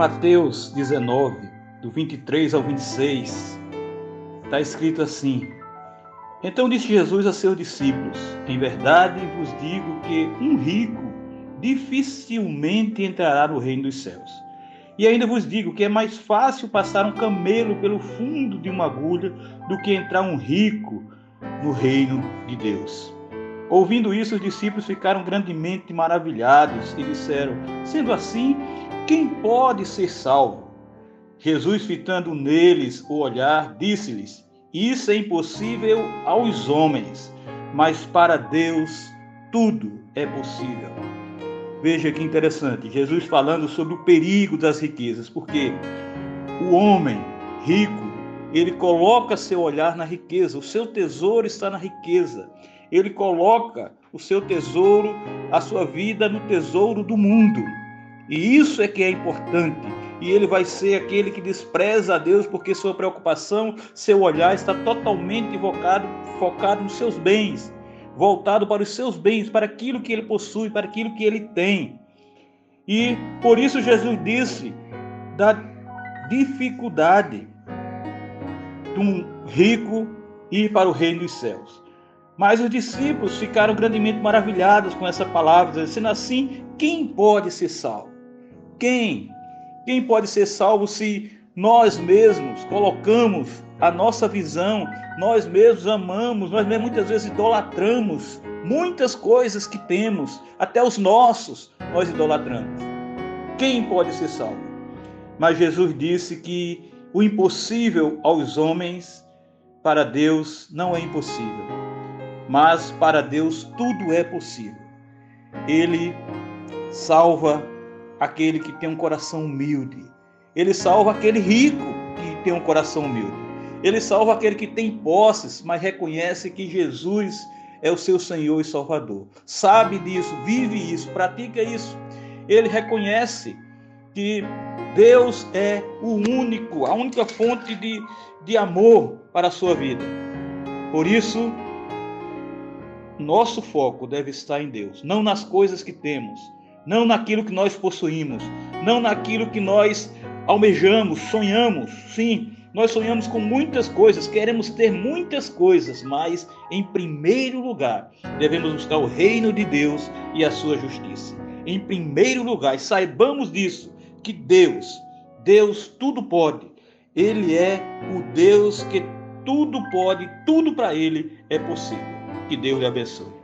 Mateus 19, do 23 ao 26, está escrito assim: Então disse Jesus a seus discípulos: Em verdade vos digo que um rico dificilmente entrará no reino dos céus. E ainda vos digo que é mais fácil passar um camelo pelo fundo de uma agulha do que entrar um rico no reino de Deus. Ouvindo isso, os discípulos ficaram grandemente maravilhados e disseram: Sendo assim, quem pode ser salvo? Jesus, fitando neles o olhar, disse-lhes: Isso é impossível aos homens, mas para Deus tudo é possível. Veja que interessante, Jesus falando sobre o perigo das riquezas, porque o homem rico, ele coloca seu olhar na riqueza, o seu tesouro está na riqueza. Ele coloca o seu tesouro, a sua vida no tesouro do mundo. E isso é que é importante. E ele vai ser aquele que despreza a Deus porque sua preocupação, seu olhar está totalmente invocado, focado nos seus bens, voltado para os seus bens, para aquilo que ele possui, para aquilo que ele tem. E por isso Jesus disse da dificuldade de um rico ir para o reino dos céus. Mas os discípulos ficaram grandemente maravilhados com essa palavra, dizendo assim: quem pode ser salvo? Quem? Quem pode ser salvo se nós mesmos colocamos a nossa visão, nós mesmos amamos, nós mesmos muitas vezes idolatramos muitas coisas que temos, até os nossos nós idolatramos. Quem pode ser salvo? Mas Jesus disse que o impossível aos homens, para Deus não é impossível, mas para Deus tudo é possível. Ele salva aquele que tem um coração humilde. Ele salva aquele rico que tem um coração humilde. Ele salva aquele que tem posses, mas reconhece que Jesus é o seu Senhor e Salvador. Sabe disso, vive isso, pratica isso. Ele reconhece que Deus é o único, a única fonte de, de amor para a sua vida. Por isso, nosso foco deve estar em Deus, não nas coisas que temos, não naquilo que nós possuímos, não naquilo que nós almejamos, sonhamos. Sim, nós sonhamos com muitas coisas, queremos ter muitas coisas, mas em primeiro lugar devemos buscar o reino de Deus e a sua justiça. Em primeiro lugar, saibamos disso, que Deus, Deus tudo pode. Ele é o Deus que tudo pode, tudo para ele é possível. Que Deus lhe abençoe.